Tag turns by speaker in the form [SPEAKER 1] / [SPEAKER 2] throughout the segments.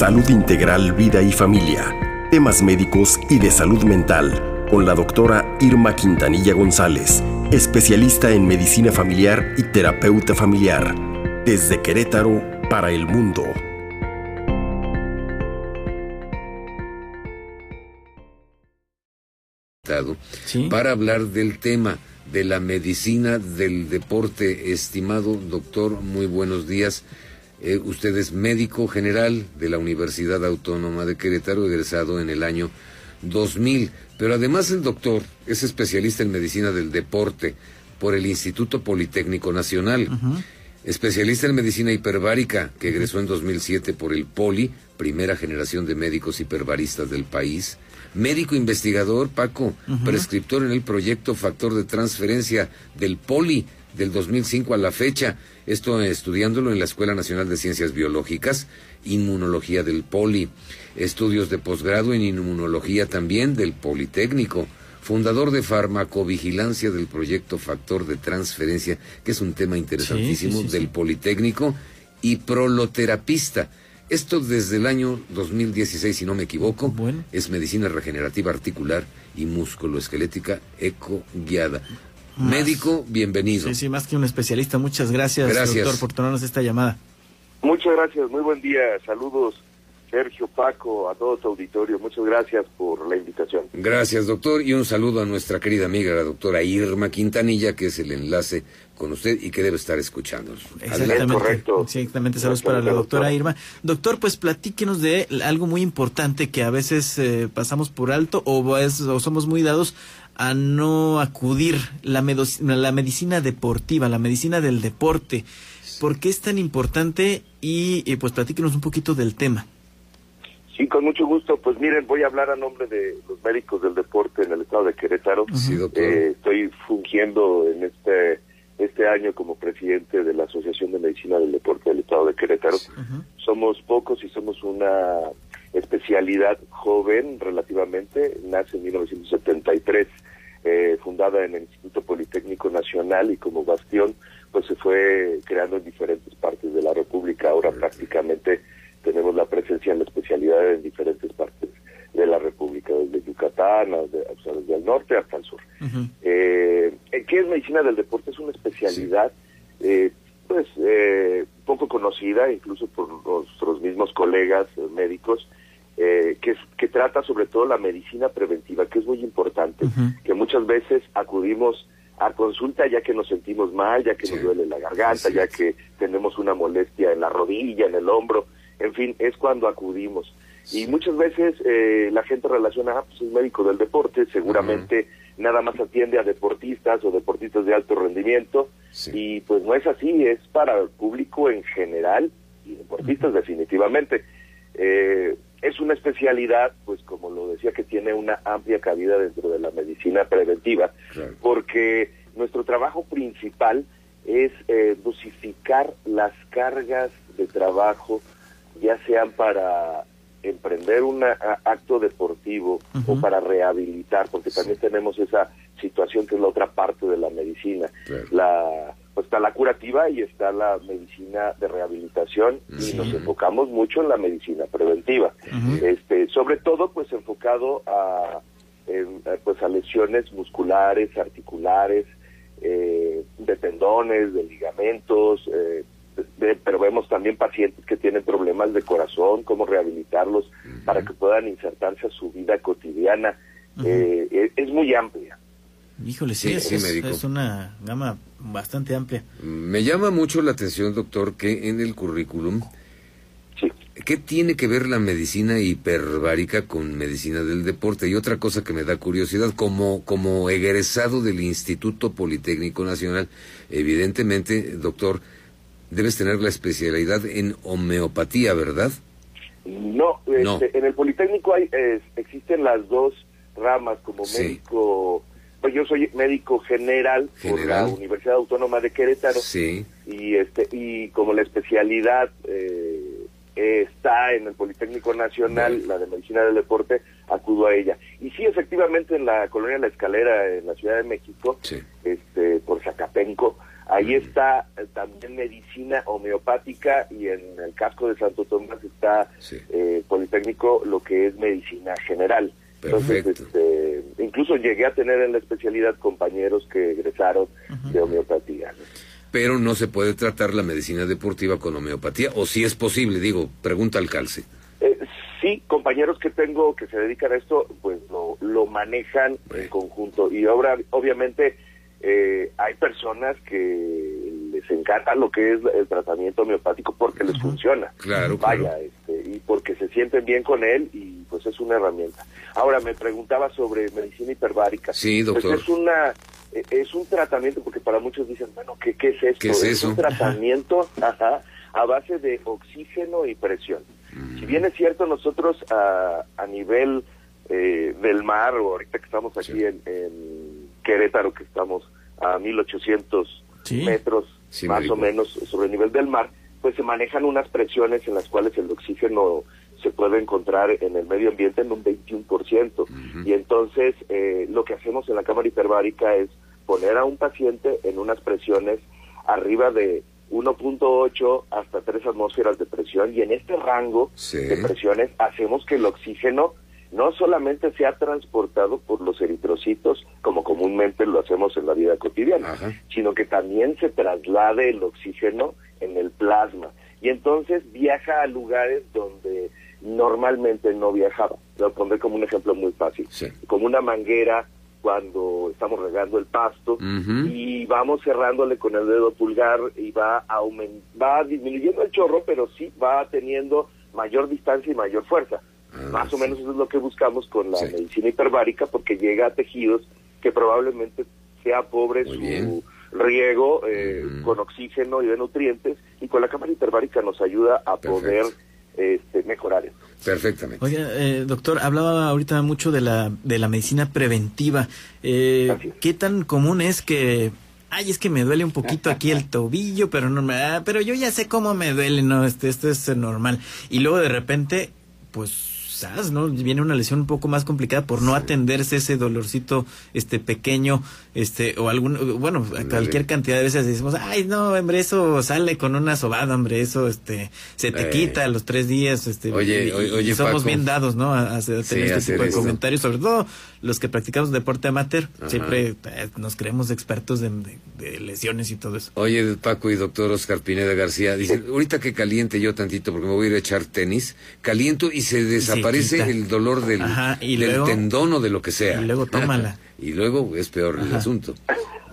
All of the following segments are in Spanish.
[SPEAKER 1] Salud Integral, Vida y Familia. Temas médicos y de salud mental. Con la doctora Irma Quintanilla González, especialista en medicina familiar y terapeuta familiar. Desde Querétaro para el mundo.
[SPEAKER 2] Para hablar del tema de la medicina del deporte. Estimado doctor, muy buenos días. Eh, usted es médico general de la Universidad Autónoma de Querétaro, egresado en el año 2000. Pero además el doctor es especialista en medicina del deporte por el Instituto Politécnico Nacional. Especialista en medicina hiperbárica, que egresó en 2007 por el POLI, primera generación de médicos hiperbaristas del país médico investigador, Paco, prescriptor en el proyecto Factor de Transferencia del POLI del 2005 a la fecha, esto estudiándolo en la Escuela Nacional de Ciencias Biológicas, Inmunología del POLI, estudios de posgrado en Inmunología también del Politécnico, fundador de farmacovigilancia del proyecto Factor de Transferencia, que es un tema interesantísimo del Politécnico, y proloterapista. Esto desde el año 2016, si no me equivoco, es medicina regenerativa articular y musculoesquelética eco guiada. Médico, bienvenido.
[SPEAKER 3] Sí, sí, más que un especialista. Muchas gracias, gracias, doctor, por tomarnos esta llamada.
[SPEAKER 4] Muchas gracias, muy buen día. Saludos, Sergio, Paco, a todo tu auditorio. Muchas gracias por la invitación.
[SPEAKER 2] Gracias, doctor, y un saludo a nuestra querida amiga, la doctora Irma Quintanilla, que es el enlace con usted y que debe estar escuchando.
[SPEAKER 3] Exactamente. Correcto. Exactamente, saludos para la doctora Irma. Doctor, pues platíquenos de algo muy importante que a veces eh, pasamos por alto o, es, o somos muy dados a no acudir, la, la medicina deportiva, la medicina del deporte. ¿Por qué es tan importante? Y pues platíquenos un poquito del tema.
[SPEAKER 4] Sí, con mucho gusto. Pues miren, voy a hablar a nombre de los médicos del deporte en el estado de Querétaro.
[SPEAKER 2] Sí, doctor.
[SPEAKER 4] Eh, estoy fungiendo en este este año como presidente de la Asociación de Medicina del Deporte del Estado de Querétaro. Somos pocos y somos una especialidad joven relativamente, nace en 1973, eh, fundada en el Instituto Politécnico Nacional y como bastión, pues se fue creando en diferentes partes de la República. Ahora prácticamente tenemos la presencia en la especialidad en diferentes partes de la República, desde Yucatán, desde el norte hasta el sur. Eh, ¿Qué es medicina del deporte? Es una especialidad eh, pues eh, poco conocida, incluso por nuestros mismos colegas médicos, que, que trata sobre todo la medicina preventiva, que es muy importante, que muchas veces acudimos a consulta ya que nos sentimos mal, ya que nos duele la garganta, ya que tenemos una molestia en la rodilla, en el hombro, en fin, es cuando acudimos. Y muchas veces eh, la gente relaciona, ah, pues es médico del deporte, seguramente nada más atiende a deportistas o deportistas de alto rendimiento, y pues no es así, es para el público en general y deportistas definitivamente. Eh, es una especialidad, pues como lo decía, que tiene una amplia cabida dentro de la medicina preventiva, porque nuestro trabajo principal es eh, dosificar las cargas de trabajo, ya sean para emprender un acto deportivo o para rehabilitar, porque también tenemos esa situación que es la otra parte de la medicina. La pues está la curativa y está la medicina de rehabilitación y nos enfocamos mucho en la medicina preventiva. Este, sobre todo pues enfocado a pues a lesiones musculares, articulares, eh, de tendones, de ligamentos, eh, pero vemos también pacientes que tienen problemas de corazón, cómo rehabilitarlos para que puedan insertarse a su vida cotidiana. Eh, es muy amplia.
[SPEAKER 3] Híjole, sí, es, es, una gama bastante amplia.
[SPEAKER 2] Me llama mucho la atención, doctor, que en el currículum, ¿qué tiene que ver la medicina hiperbárica con medicina del deporte? Y otra cosa que me da curiosidad, como, como egresado del Instituto Politécnico Nacional, evidentemente, doctor, debes tener la especialidad en homeopatía, ¿verdad?
[SPEAKER 4] No, este, en el Politécnico hay, existen las dos ramas como médico. Pues yo soy médico general, por la Universidad Autónoma de Querétaro.
[SPEAKER 2] Sí.
[SPEAKER 4] Y este y como la especialidad eh, está en el Politécnico Nacional, la de Medicina del Deporte, acudo a ella. Y sí, efectivamente, en la colonia La Escalera, en la Ciudad de México, este por Zacapenco, Ahí está eh, también medicina homeopática y en el casco de Santo Tomás está eh, Politécnico lo que es medicina general. Perfecto. Este, incluso llegué a tener en la especialidad compañeros que egresaron de homeopatía.
[SPEAKER 2] Pero no se puede tratar la medicina deportiva con homeopatía, o si es posible, digo, pregunta al calce.
[SPEAKER 4] Eh, sí, compañeros que tengo que se dedican a esto, pues lo, lo manejan en conjunto. Y ahora, obviamente, eh, hay personas que les encanta lo que es el tratamiento homeopático porque les funciona.
[SPEAKER 2] Claro,
[SPEAKER 4] Vaya, Este, y porque se sienten bien con él y pues es una herramienta. Ahora me preguntaba sobre medicina hiperbárica.
[SPEAKER 2] Sí, pues, doctor.
[SPEAKER 4] es una e, es un tratamiento porque para muchos dicen, bueno, ¿qué, qué es esto?
[SPEAKER 2] es,
[SPEAKER 4] un tratamiento a base de oxígeno y presión. Si bien es cierto, nosotros a, a nivel eh, del mar, o ahorita que estamos aquí en Querétaro, que estamos a 1800 metros más o menos sobre el nivel del mar, pues se manejan unas presiones en las cuales el oxígeno se puede encontrar en el medio ambiente en un 21%. Y entonces eh, lo que hacemos en la cámara hiperbárica es poner a un paciente en unas presiones arriba de 1.8 hasta 3 atmósferas de presión y en este rango de presiones hacemos que el oxígeno no solamente se ha transportado por los eritrocitos, como comúnmente lo hacemos en la vida cotidiana, sino que también se traslade el oxígeno en el plasma. Y entonces viaja a lugares donde normalmente no viajaba. Lo pondré como un ejemplo muy fácil. Como una manguera cuando estamos regando el pasto y vamos cerrándole con el dedo pulgar y va, va disminuyendo el chorro, pero sí va teniendo mayor distancia y mayor fuerza. Ah, Más o menos eso es lo que buscamos con la medicina hiperbárica porque llega a tejidos que probablemente sea pobre su riego eh, con oxígeno y de nutrientes y con la cámara hiperbárica nos ayuda a poder este, mejorar.
[SPEAKER 2] Perfectamente.
[SPEAKER 3] Oye, eh, doctor, hablaba ahorita mucho de la, de la medicina preventiva. Eh, ¿Qué tan común es que ay, es que me duele un poquito aquí el tobillo, pero no me, ah, pero yo ya sé cómo me duele, no, este, esto es normal. Y luego de repente, pues ¿no? Viene una lesión un poco más complicada por no atenderse ese dolorcito este pequeño, este, o algún, bueno, cualquier cantidad de veces decimos, ay, no, hombre, eso sale con una sobada, hombre, eso, este, se te eh. quita a los tres días, este,
[SPEAKER 2] oye, oye,
[SPEAKER 3] somos bien dados, ¿no? A, hacer este tipo de comentarios, sobre todo los que practicamos deporte amateur, siempre eh, nos creemos expertos de, lesiones y todo eso.
[SPEAKER 2] Oye, Paco y doctor Oscar Pineda García, dice, ahorita que caliente yo tantito porque me voy a ir a echar tenis, caliento y se desaparece aparece el dolor del, tendón o de lo que sea.
[SPEAKER 3] Y luego tómala.
[SPEAKER 2] y luego es peor el asunto.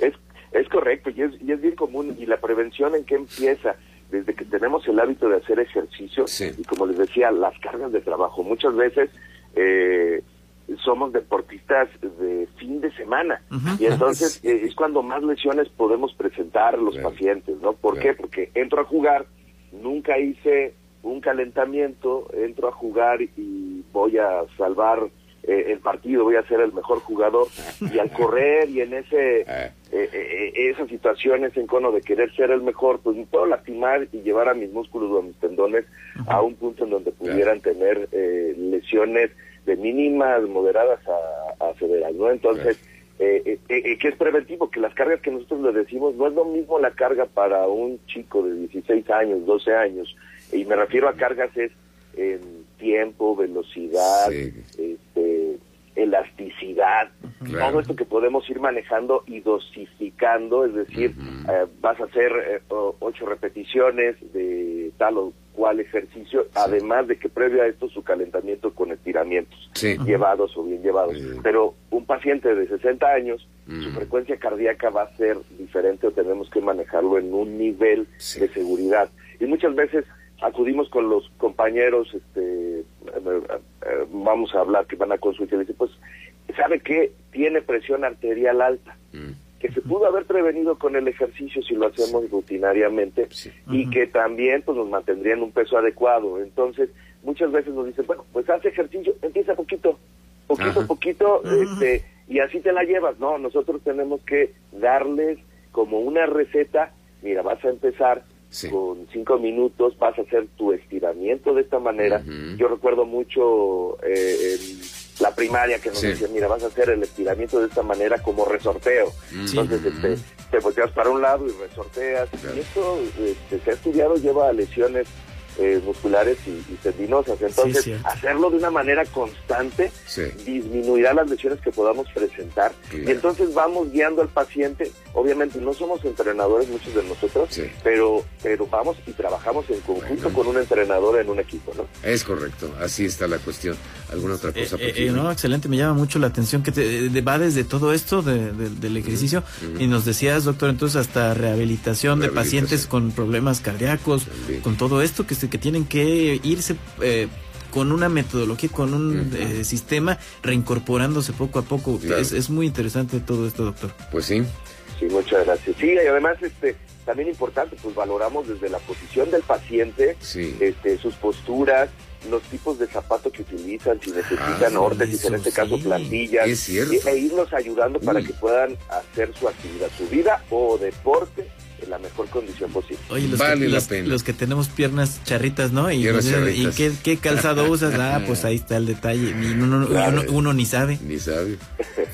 [SPEAKER 4] es, es correcto y es, y es bien común. ¿Y la prevención en qué empieza? Desde que tenemos el hábito de hacer ejercicio y como les decía, las cargas de trabajo. Muchas veces eh, somos deportistas de fin de semana y entonces eh, es cuando más lesiones podemos presentar a los pacientes, ¿no? ¿Por qué? Porque entro a jugar, nunca hice un calentamiento, entro a jugar y voy a salvar eh, el partido, voy a ser el mejor jugador. Y al correr y en ese eh, eh, esas situaciones en cono de querer ser el mejor, pues me puedo lastimar y llevar a mis músculos o a mis tendones a un punto en donde pudieran tener lesiones de mínimas, moderadas a, a severas, ¿no? Entonces, eh, que es preventivo, que las cargas que nosotros le decimos no es lo mismo la carga para un chico de 16 años, 12 años, y me refiero a cargas es en tiempo, velocidad, este, elasticidad, todo esto que podemos ir manejando y dosificando, es decir, eh, vas a hacer eh, ocho repeticiones de tal o cual ejercicio, además de que previo a esto su calentamiento con estiramientos, llevados o bien llevados. Pero un paciente de 60 años, su frecuencia cardíaca va a ser diferente o tenemos que manejarlo en un nivel de seguridad. Y muchas veces acudimos con los compañeros, este, eh, eh, vamos a hablar que van a consultar y dicen, pues, ¿sabe qué? Tiene presión arterial alta, mm. que se pudo haber prevenido con el ejercicio si lo hacemos rutinariamente y que también pues nos mantendría en un peso adecuado. Entonces, muchas veces nos dicen, bueno, pues hace ejercicio, empieza poquito, poquito, poquito, este, y así te la llevas. No, nosotros tenemos que darles como una receta, mira, vas a empezar con cinco minutos vas a hacer tu estiramiento de esta manera. Yo recuerdo mucho eh, la primaria que nos decía, mira, vas a hacer el estiramiento de esta manera como resorteo. Entonces, este, te volteas para un lado y resorteas. Y esto este, se ha estudiado, lleva a lesiones eh, musculares y, tendinosas. Entonces, hacerlo de una manera constante disminuirá las lesiones que podamos presentar. Y entonces vamos guiando al paciente. Obviamente no somos entrenadores muchos de nosotros, pero, pero vamos y trabajamos en conjunto con un entrenador en un equipo. ¿no?
[SPEAKER 2] Es correcto, así está la cuestión. ¿Alguna otra cosa?
[SPEAKER 3] Eh, eh, no, excelente, me llama mucho la atención que te, va desde todo esto del ejercicio y nos decías, doctor, entonces hasta rehabilitación, de pacientes con problemas cardíacos, con todo esto que se que tienen que irse eh, con una metodología, con un eh, sistema, reincorporándose poco a poco. Es, muy interesante todo esto, doctor.
[SPEAKER 2] Pues sí.
[SPEAKER 4] Sí, muchas gracias. Sí, y además, este, también importante, pues valoramos desde la posición del paciente, este, sus posturas, los tipos de zapatos que utilizan, si necesitan ah, y en este caso plantillas, e irnos ayudando para que puedan hacer su actividad, su vida o deporte en la mejor condición posible.
[SPEAKER 3] Oye, los, vale que, la los, pena. los que tenemos piernas charritas, ¿no? Y, ¿y qué, calzado usas? Ah, pues ahí está el detalle. uno, ni sabe.
[SPEAKER 2] Ni sabe.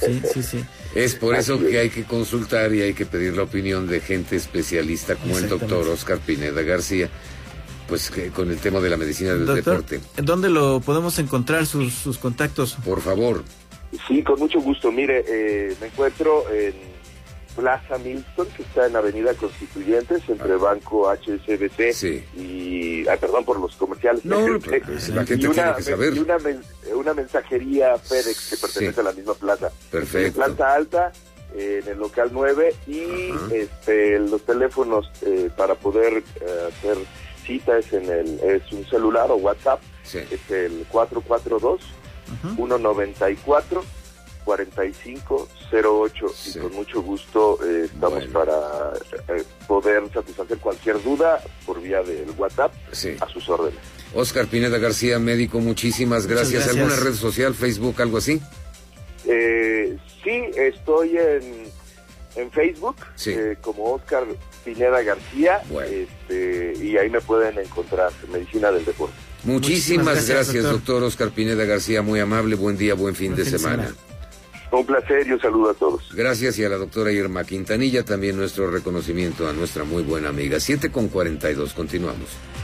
[SPEAKER 3] Sí, sí, sí.
[SPEAKER 2] Es por eso que hay que consultar y hay que pedir la opinión de gente especialista como el doctor Oscar Pineda García, pues con el tema de la medicina del deporte.
[SPEAKER 3] ¿En dónde lo podemos encontrar sus, sus contactos?
[SPEAKER 2] Por favor.
[SPEAKER 4] Sí, con mucho gusto. Mire, eh, me encuentro en Plaza Milton, que está en Avenida Constituyentes, entre Banco HSBC y, ay, perdón por los comerciales.
[SPEAKER 2] No, pues, la gente una, tiene que saber.
[SPEAKER 4] Y una, mensajería FedEx que pertenece a la misma plaza.
[SPEAKER 2] Perfecto.
[SPEAKER 4] En planta alta, en el local 9 y este, los teléfonos eh, para poder eh, hacer citas en el es un celular o WhatsApp es el 442 194 4508 y con mucho gusto eh, estamos para eh, poder satisfacer cualquier duda por vía del WhatsApp a sus órdenes.
[SPEAKER 2] Oscar Pineda García, médico, muchísimas gracias. ¿Alguna red social, Facebook, algo así?
[SPEAKER 4] Eh, sí, estoy en, en Facebook como Oscar Pineda García este, y ahí me pueden encontrar Medicina del Deporte.
[SPEAKER 2] Muchísimas, gracias, doctor. Oscar Pineda García, muy amable, buen día, buen fin, de, semana.
[SPEAKER 4] Un placer y un saludo a todos.
[SPEAKER 2] Gracias y a la doctora Irma Quintanilla también nuestro reconocimiento a nuestra muy buena amiga. 7 con 42, continuamos.